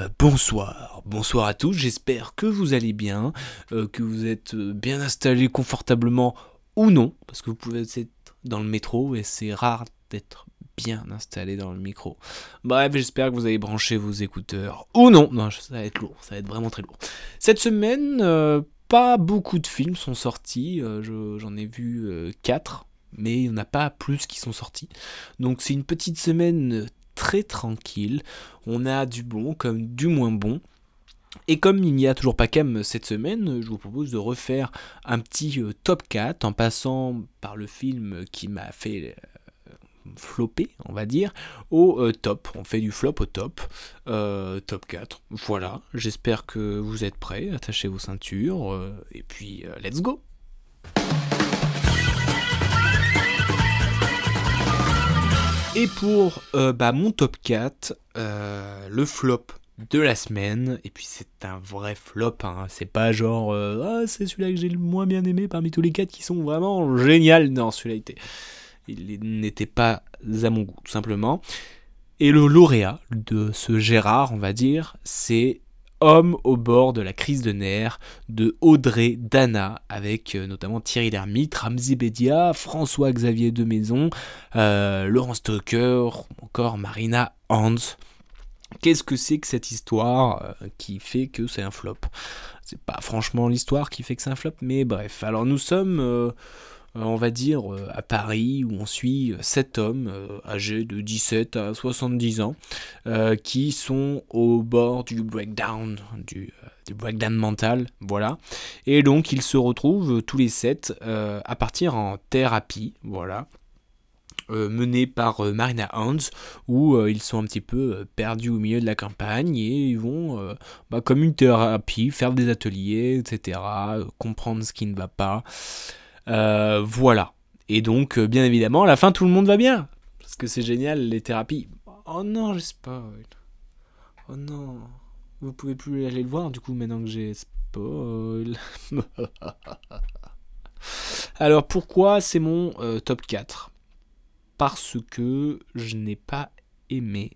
Euh, bonsoir, bonsoir à tous, j'espère que vous allez bien, euh, que vous êtes euh, bien installés confortablement ou non, parce que vous pouvez être dans le métro et c'est rare d'être bien installé dans le micro. Bref, j'espère que vous avez branché vos écouteurs ou non. Non, ça va être lourd, ça va être vraiment très lourd. Cette semaine, pas beaucoup de films sont sortis, j'en ai vu 4 mais il n'y en a pas plus qui sont sortis. Donc c'est une petite semaine très tranquille. On a du bon comme du moins bon. Et comme il n'y a toujours pas Cam cette semaine, je vous propose de refaire un petit euh, top 4 en passant par le film qui m'a fait euh, flopper, on va dire, au euh, top. On fait du flop au top. top 4. Voilà, j'espère que vous êtes prêts. Attachez vos ceintures. et puis, let's go! Et pour euh, bah, mon top 4, euh, le flop de la semaine, et puis c'est un vrai flop, hein. c'est pas genre euh, ah, c'est celui-là que j'ai le moins bien aimé parmi tous les 4 qui sont vraiment génial. Non, celui-là il n'était pas à mon goût, tout simplement. Et le lauréat de ce Gérard, on va dire, c'est Homme au bord de la crise de nerfs de Audrey Dana, avec euh, notamment Thierry Lhermitte, Ramzi Bedia, François-Xavier de Maison, euh, Laurent Stoker, encore Marina Hans. Qu'est-ce que c'est que cette histoire euh, qui fait que c'est un flop? C'est pas franchement l'histoire qui fait que c'est un flop, mais bref. Alors nous sommes euh, on va dire, euh, à Paris, où on suit sept hommes euh, âgés de 17 à 70 ans, qui sont au bord du breakdown, du, breakdown mental, voilà. Et donc ils se retrouvent tous les sept à partir en thérapie, voilà. menés par Marina Hans, où ils sont un petit peu perdus au milieu de la campagne et ils vont, bah, comme une thérapie, faire des ateliers, etc., comprendre ce qui ne va pas. Euh, voilà. Et donc, euh, bien évidemment, à la fin, tout le monde va bien. Parce que c'est génial, les thérapies. Oh non, j'ai spoil. Oh non. Vous pouvez plus aller le voir, du coup, maintenant que j'ai spoil. Alors, pourquoi c'est mon euh, top 4 Parce que je n'ai pas aimé.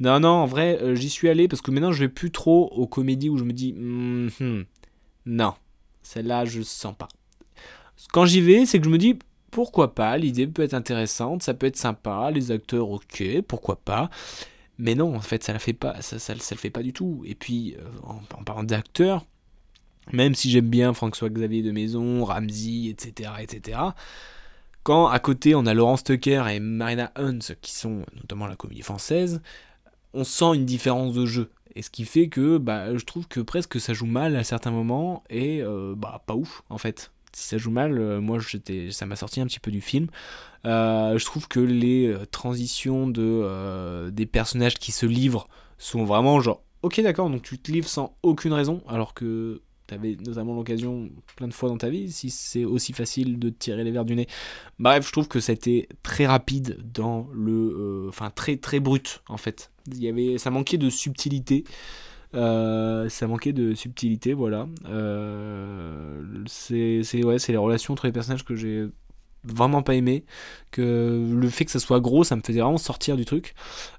Non, non, en vrai, j'y suis allé parce que maintenant, je vais plus trop aux comédies où je me dis, mm-hmm, non, celle-là, je sens pas. Quand j'y vais, c'est que je me dis pourquoi pas, l'idée peut être intéressante, ça peut être sympa, les acteurs ok, pourquoi pas. Mais non, en fait, ça ne fait pas, ça, le fait pas du tout. Et puis, euh, en, parlant d'acteurs, même si j'aime bien François-Xavier de Maison, Ramsey, etc., etc., quand à côté on a Laurence Tucker et Marina Hunt, qui sont notamment la comédie française, on sent une différence de jeu. Et ce qui fait que bah, je trouve que presque ça joue mal à certains moments et euh, bah pas ouf en fait si ça joue mal, euh, moi j'étais, ça m'a sorti un petit peu du film. Euh, je trouve que les euh, transitions de, des personnages qui se livrent sont vraiment genre, ok d'accord, donc tu te livres sans aucune raison, alors que tu avais notamment l'occasion plein de fois dans ta vie, si c'est aussi facile de tirer les verres du nez. Bref, je trouve que c'était très rapide dans le... Enfin, très très brut en fait. Il y avait, ça manquait de subtilité. Euh, ça manquait de subtilité, voilà. Euh, c'est ouais, les relations entre les personnages que j'ai vraiment pas aimé que le fait que ça soit gros ça me faisait vraiment sortir du truc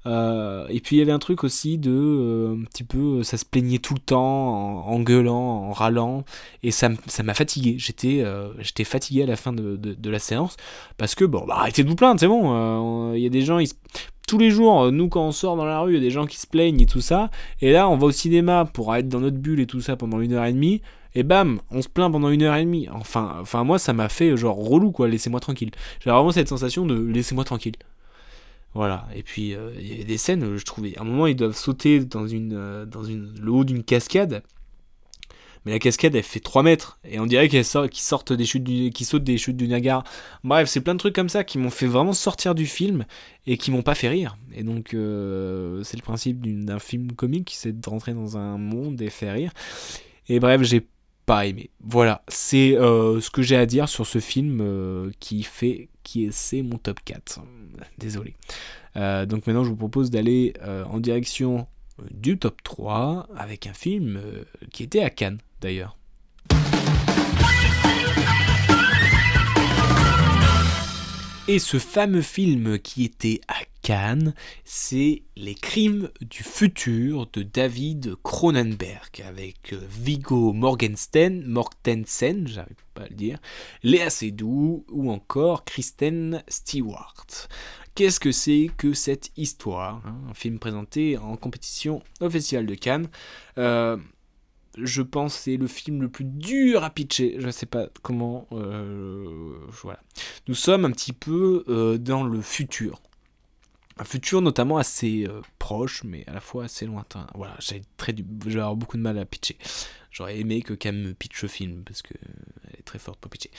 euh, et puis il y avait un truc aussi de un petit peu ça se plaignait tout le temps en, gueulant en râlant et ça m'a fatigué j'étais j'étais fatigué à la fin de, de, la séance parce que bon bah arrêtez de vous plaindre c'est bon il y a des gens ils, tous les jours, euh, nous quand on sort dans la rue, il y a des gens qui se plaignent et tout ça. Et là, on va au cinéma pour être dans notre bulle et tout ça pendant une heure et demie. Et bam, on se plaint pendant une heure et demie. Enfin, enfin moi, ça m'a fait genre relou quoi. Laissez-moi tranquille. J'ai vraiment cette sensation de laissez-moi tranquille. Voilà. Et puis euh, il y a des scènes où je trouvais, à un moment, ils doivent sauter dans une, euh, dans une, le haut d'une cascade. mais la cascade elle fait 3 mètres et on dirait qu'elle sort, qu'ils sortent des chutes du, qu'ils sautent des chutes du Niagara. Bref, c'est plein de trucs comme ça qui m'ont fait vraiment sortir du film et qui m'ont pas fait rire. Et donc euh, c'est le principe d'un film comique, c'est de rentrer dans un monde et faire rire. Et bref, j'ai pas aimé. Voilà, c'est euh, ce que j'ai à dire sur ce film euh, qui fait qui est c'est mon top 4. Désolé. donc maintenant je vous propose d'aller en direction du top 3 avec un film qui était à Cannes d'ailleurs. Et ce fameux film qui était à Cannes, c'est Les Crimes du futur de David Cronenberg avec euh, Viggo Morgenstern, Mortensen, j'arrive pas à le dire, Léa Seydoux ou encore Kristen Stewart. Qu'est-ce que c'est que cette histoire hein, Un film présenté en compétition officielle de Cannes. Euh, je pense c'est le film le plus dur à pitcher. Je ne sais pas comment. Euh, voilà. Nous sommes un petit peu dans le futur. Un futur notamment assez euh, proche, mais à la fois assez lointain. Voilà, j'ai très vais avoir beaucoup de mal à pitcher. J'aurais aimé que Cam me pitch le film parce que elle est très forte pour pitcher.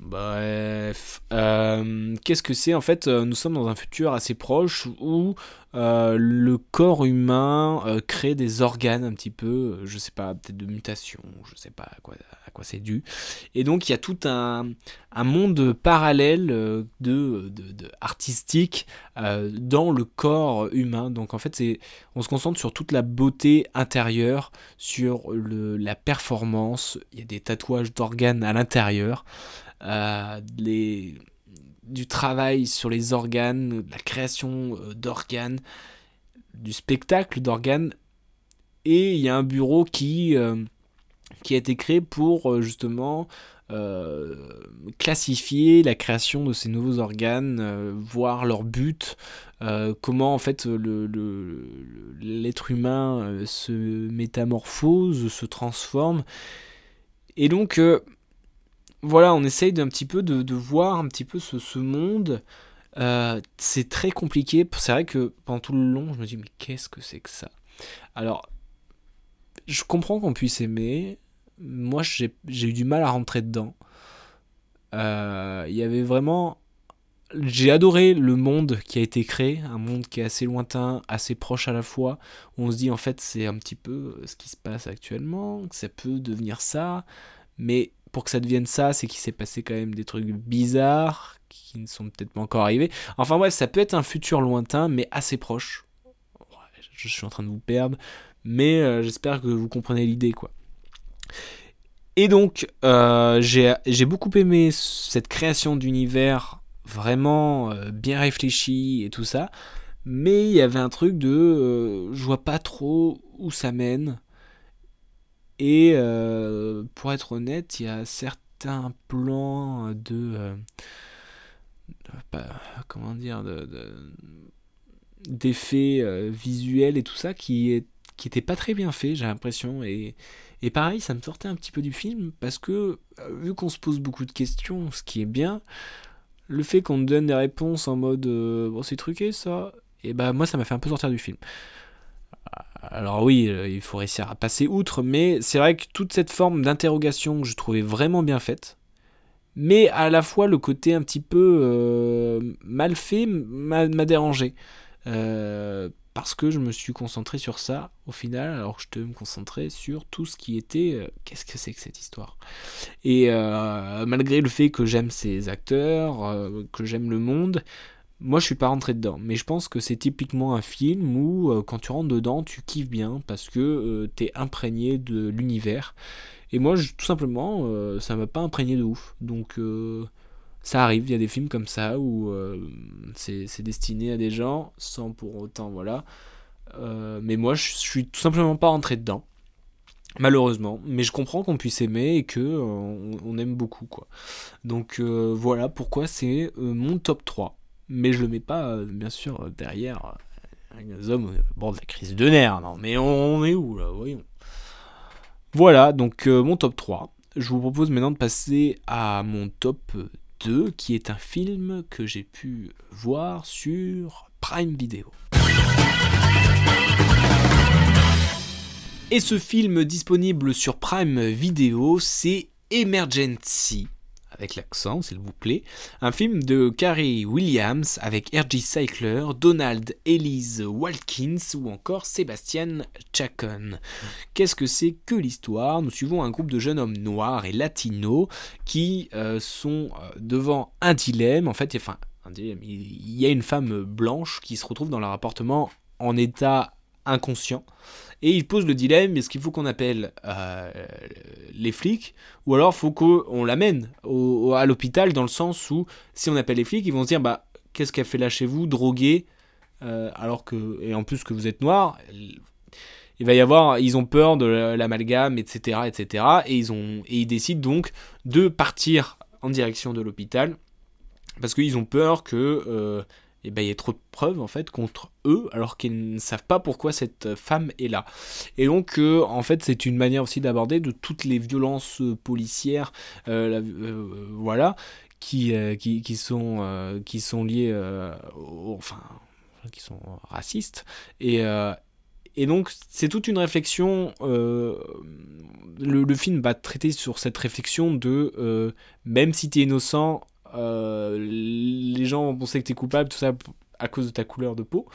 Bref, euh, qu'est-ce que c'est En fait, euh, nous sommes dans un futur assez proche où euh, le corps humain crée des organes un petit peu, je sais pas, peut-être de mutation, je sais pas à quoi, c'est dû. Et donc, il y a tout un, monde parallèle de, artistique dans le corps humain. Donc, en fait, on se concentre sur toute la beauté intérieure, sur la performance. Il y a des tatouages d'organes à l'intérieur. Euh, du travail sur les organes, la création euh, d'organes, du spectacle d'organes. Et il y a un bureau qui, euh, qui a été créé pour justement classifier la création de ces nouveaux organes, voir leur but, comment en fait l'être humain se métamorphose, se transforme. Et donc voilà, on essaye d'un petit peu de, voir un petit peu ce, monde. Euh, c'est très compliqué. C'est vrai que pendant tout le long, je me dis, mais qu'est-ce que c'est que ça? Alors, je comprends qu'on puisse aimer. Moi, j'ai eu du mal à rentrer dedans. Euh, il y avait vraiment. J'ai adoré le monde qui a été créé, un monde qui est assez lointain, assez proche à la fois. On se dit, en fait, c'est un petit peu ce qui se passe actuellement, que ça peut devenir ça. Mais pour que ça devienne ça, c'est qu'il s'est passé quand même des trucs bizarres qui ne sont peut-être pas encore arrivés. Enfin bref, ça peut être un futur lointain, mais assez proche. Je suis en train de vous perdre, mais euh, j'espère que vous comprenez l'idée, quoi. Et donc, euh, j'ai beaucoup aimé cette création d'univers vraiment euh, bien réfléchi et tout ça, mais il y avait un truc de je vois pas trop où ça mène. Et euh, pour être honnête, il y a certains plans de. Euh, comment dire d'effets euh, visuels et tout ça qui est qui était pas très bien fait j'ai l'impression et, et pareil ça me sortait un petit peu du film parce que vu qu'on se pose beaucoup de questions ce qui est bien le fait qu'on donne des réponses en mode bon c'est truqué ça et bah moi ça m'a fait un peu sortir du film alors oui, euh, il faut réussir à passer outre, mais c'est vrai que toute cette forme d'interrogation que je trouvais vraiment bien faite, mais à la fois le côté un petit peu euh, mal fait m'a dérangé. Euh, parce que je me suis concentré sur ça au final, alors que je devais me concentrer sur tout ce qui était qu'est-ce que c'est que cette histoire? Et malgré le fait que j'aime ces acteurs, que j'aime le monde, moi, je suis pas rentré dedans, mais je pense que c'est typiquement un film où, euh, quand tu rentres dedans, tu kiffes bien parce que euh, tu es imprégné de l'univers. Et moi, tout simplement, euh, ça m'a pas imprégné de ouf. Donc, ça arrive, il y a des films comme ça où c'est destiné à des gens sans pour autant, voilà. mais moi, je suis tout simplement pas rentré dedans. Malheureusement, mais je comprends qu'on puisse aimer et que on, aime beaucoup quoi. Donc voilà pourquoi c'est mon top 3 mais je le mets pas, euh, bien sûr, derrière les hommes bon, de la crise de nerfs. Non, mais on, est où là Voyons. Voilà, donc euh, mon top 3. Je vous propose maintenant de passer à mon top 2, qui est un film que j'ai pu voir sur Prime Video. Et ce film disponible sur Prime Video, c'est Emergency avec l'accent, s'il vous plaît. Un film de Carrie Williams avec R.G. Cycler, Donald Elise Walkins ou encore Sebastian Chacon. Qu'est-ce que c'est que l'histoire? Nous suivons un groupe de jeunes hommes noirs et latinos qui euh, sont euh, devant un dilemme. En fait, enfin, un dilemme, il y a une femme blanche qui se retrouve dans leur appartement en état inconscient. Et il pose le dilemme est-ce qu'il faut qu'on appelle euh, les flics ou alors faut qu'on l'amène à l'hôpital dans le sens où si on appelle les flics, ils vont se dire bah qu'est-ce qu'elle fait là chez vous, drogué, euh, alors que et en plus que vous êtes noir. Il va y avoir, ils ont peur de l'amalgame, etc., etc. Et ils ont, et ils décident donc de partir en direction de l'hôpital parce qu'ils ont peur que euh, eh ben, il y a trop de preuves en fait contre eux alors qu'ils ne savent pas pourquoi cette femme est là. Et donc euh, en fait c'est une manière aussi d'aborder de toutes les violences euh, policières, euh, voilà, qui, qui, sont, qui sont liées, enfin, qui sont racistes. Et, et donc c'est toute une réflexion. Le, le, film va traiter sur cette réflexion de même si tu es innocent, euh, les gens vont penser que tu es coupable, tout ça à cause de ta couleur de peau.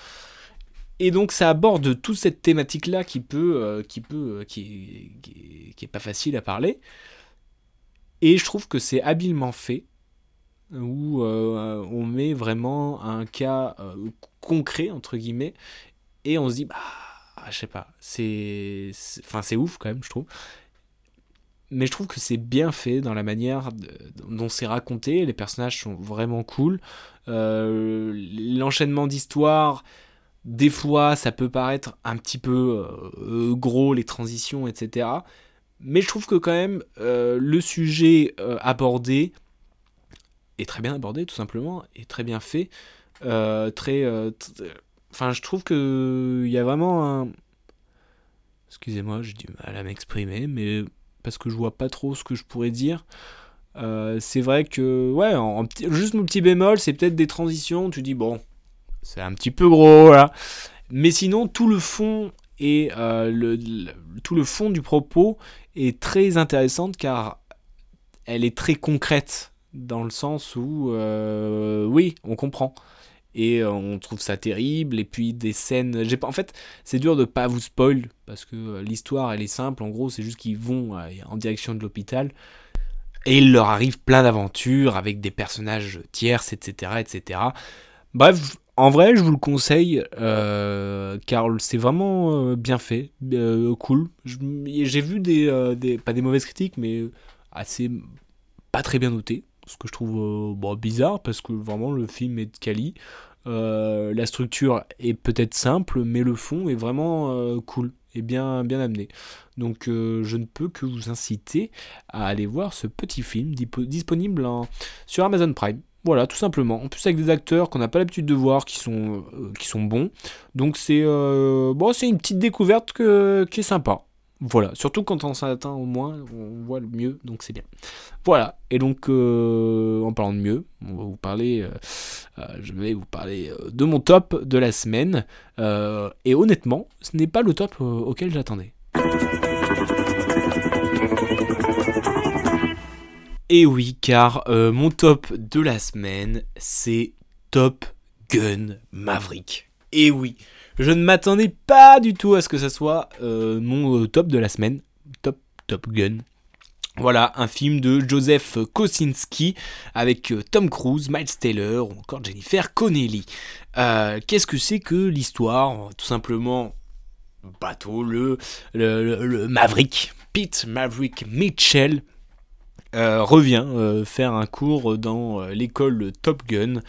Et donc ça aborde toute cette thématique-là qui peut, euh, qui peut, euh, qui, est pas facile à parler. Et je trouve que c'est habilement fait, où on met vraiment un cas concret entre guillemets, et on se dit bah je sais pas, c'est, enfin c'est ouf quand même je trouve mais je trouve que c'est bien fait dans la manière dont c'est raconté. Les personnages sont vraiment cool. Euh, l'enchaînement d'histoires, des fois, ça peut paraître un petit peu euh, gros, les transitions, etc. Mais je trouve que quand même, euh, le sujet abordé est très bien abordé, tout simplement, et très bien fait. très, enfin, je trouve qu'il y a vraiment un... Excusez-moi, j'ai du mal à m'exprimer, mais parce que je vois pas trop ce que je pourrais dire. Euh, c'est vrai que, ouais, en, juste mon petit bémol, c'est peut-être des transitions, tu dis, bon, c'est un petit peu gros, là. Mais sinon, tout le fond et euh, le, tout le fond du propos est très intéressante car elle est très concrète dans le sens où, euh, oui, on comprend et euh, on trouve ça terrible. Et puis des scènes j'ai pas en fait c'est dur de pas vous spoil parce que euh, l'histoire elle est simple. En gros c'est juste qu'ils vont euh, en direction de l'hôpital. Et il leur arrive plein d'aventures avec des personnages tierces etc etc bref en vrai je vous le conseille car c'est vraiment bien fait cool. J'ai vu des, des, pas des mauvaises critiques mais assez pas très bien noté ce que je trouve bizarre parce que vraiment le film est de quali. Euh, la structure est peut-être simple, mais le fond est vraiment euh, cool et bien, amené. Donc euh, je ne peux que vous inciter à aller voir ce petit film disponible sur Amazon Prime. Voilà, tout simplement. En plus avec des acteurs qu'on n'a pas l'habitude de voir, qui sont, qui sont bons. Donc c'est bon, une petite découverte qui est sympa. Voilà, surtout quand on s'atteint au moins, on voit le mieux, donc c'est bien. Voilà, et donc euh, en parlant de mieux, on va vous parler, euh, euh, je vais vous parler de mon top de la semaine. et honnêtement, ce n'est pas le top auquel j'attendais. Et oui, car mon top de la semaine, c'est Top Gun Maverick. Et oui, je ne m'attendais pas du tout à ce que ça soit euh, mon euh, top de la semaine. Top, Top Gun. Voilà, un film de Joseph Kosinski avec euh, Tom Cruise, Miles Taylor ou encore Jennifer Connelly. Qu'est-ce que c'est que l'histoire? Tout simplement, bateau, le, le Maverick, Pete Maverick Mitchell, euh, revient euh, faire un cours dans euh, l'école Top Gun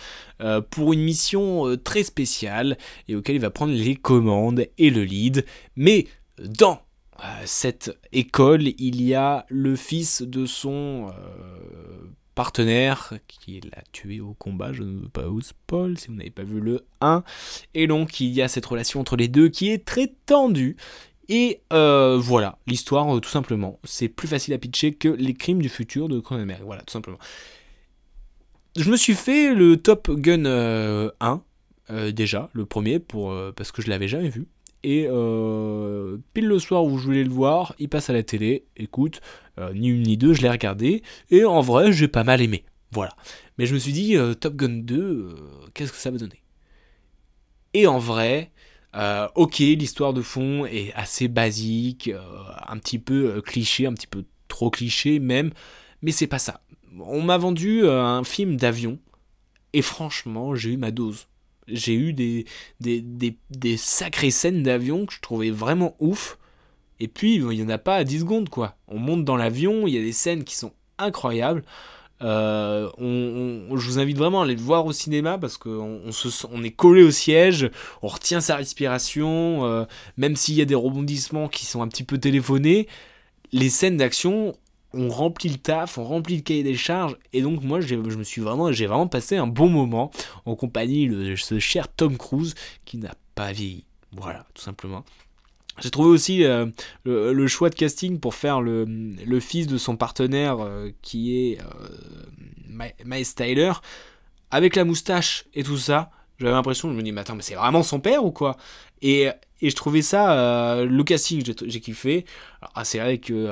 pour une mission très spéciale et auquel il va prendre les commandes et le lead. Mais dans cette école, il y a le fils de son partenaire qui l'a tué au combat, je ne veux pas vous spoil si vous n'avez pas vu le 1. Et donc il y a cette relation entre les deux qui est très tendue. Et euh, voilà, l'histoire, euh, tout simplement. C'est plus facile à pitcher que Les Crimes du futur de Cronenberg. Voilà, tout simplement. Je me suis fait le Top Gun 1, euh, déjà, le premier, pour, parce que je l'avais jamais vu. et pile le soir où je voulais le voir, il passe à la télé. Écoute, ni une ni deux, je l'ai regardé et en vrai, j'ai pas mal aimé. Voilà. Mais je me suis dit, Top Gun 2, qu'est-ce que ça va donner? Et en vrai, ok, l'histoire de fond est assez basique, un petit peu cliché, un petit peu trop cliché même, mais c'est pas ça. On m'a vendu un film d'avion et franchement, j'ai eu ma dose j'ai eu des, des, des, sacrées scènes d'avion que je trouvais vraiment ouf. Et puis, il n'y en a pas à 10 secondes, quoi. On monte dans l'avion, il y a des scènes qui sont incroyables. Euh, on, je vous invite vraiment à aller le voir au cinéma parce qu'on on se, on est collé au siège, on retient sa respiration, euh, même s'il y a des rebondissements qui sont un petit peu téléphonés, les scènes d'action, on remplit le taf, on remplit le cahier des charges, et donc moi je me suis vraiment, j'ai vraiment passé un bon moment en compagnie de ce cher Tom Cruise qui n'a pas vieilli. Voilà, tout simplement. J'ai trouvé aussi euh, le, choix de casting pour faire le, fils de son partenaire euh, qui est euh, Miles Tyler, avec la moustache et tout ça. J'avais l'impression, je me dis, mais attends, mais c'est vraiment son père ou quoi? Et, je trouvais ça, le casting, j'ai kiffé. Alors, c'est vrai que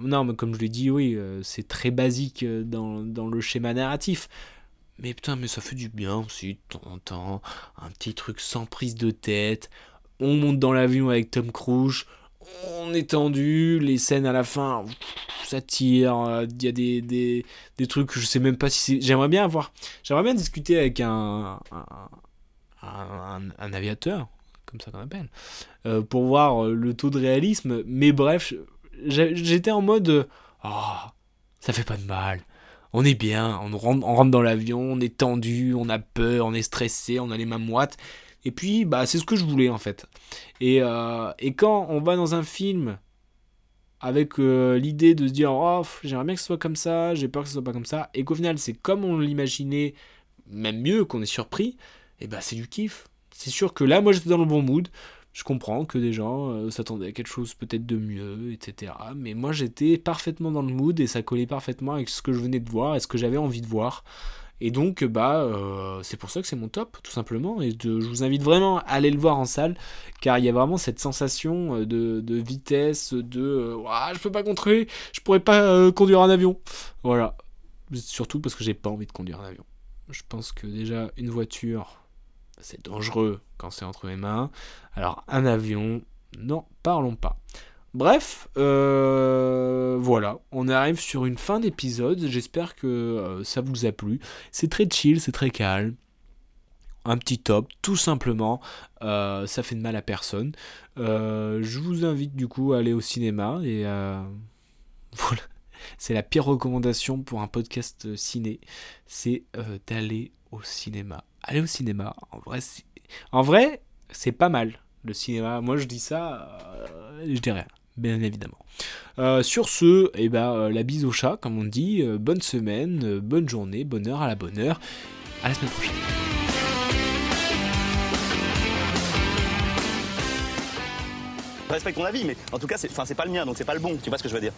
non, mais comme je l'ai dit, oui, euh, c'est très basique euh, dans, dans, le schéma narratif. Mais putain, mais ça fait du bien aussi de temps en temps. Un petit truc sans prise de tête. On monte dans l'avion avec Tom Cruise. On est tendu. Les scènes à la fin, ça tire. Euh, il y a des, des, trucs que je sais même pas si c'est. J'aimerais bien avoir. J'aimerais bien discuter avec un, un, aviateur, comme ça qu'on appelle, pour voir le taux de réalisme. Mais bref, j'étais en mode oh, ça fait pas de mal. On est bien, on rentre, on rentre dans l'avion, on est tendu, on a peur, on est stressé, on a les mains moites. Et puis, bah, c'est ce que je voulais en fait. Et, euh, et quand on va dans un film avec euh, l'idée de se dire oh, j'aimerais bien que ce soit comme ça, j'ai peur que ce soit pas comme ça, et qu'au final c'est comme on l'imaginait, même mieux, qu'on est surpris, et bah c'est du kiff. C'est sûr que là, moi j'étais dans le bon mood je comprends que des gens euh, s'attendaient à quelque chose peut-être de mieux, etc. Mais moi j'étais parfaitement dans le mood et ça collait parfaitement avec ce que je venais de voir et ce que j'avais envie de voir. Et donc bah euh, c'est pour ça que c'est mon top tout simplement et je vous invite vraiment à aller le voir en salle car il y a vraiment cette sensation euh, de, vitesse, de je peux pas contrôler, je pourrais pas conduire un avion. Voilà. Surtout parce que j'ai pas envie de conduire un avion. Je pense que déjà une voiture c'est dangereux quand c'est entre mes mains. Alors un avion, non, parlons pas. Bref, euh, voilà, on arrive sur une fin d'épisode. J'espère que euh, ça vous a plu. C'est très chill, c'est très calme. Un petit top, tout simplement. Euh, ça fait de mal à personne. je vous invite du coup à aller au cinéma et voilà. C'est la pire recommandation pour un podcast ciné, c'est d'aller au cinéma. Aller au cinéma, en vrai, c'est, en vrai, c'est pas mal le cinéma. Moi, je dis ça, je dis rien, bien évidemment. Euh, sur ce, eh ben, euh, la bise au chat, comme on dit. bonne semaine, bonne journée, bonne heure à la bonne heure. À la semaine prochaine. Respecte ton avis, mais en tout cas, c'est pas le mien, donc c'est pas le bon. Tu vois ce que je veux dire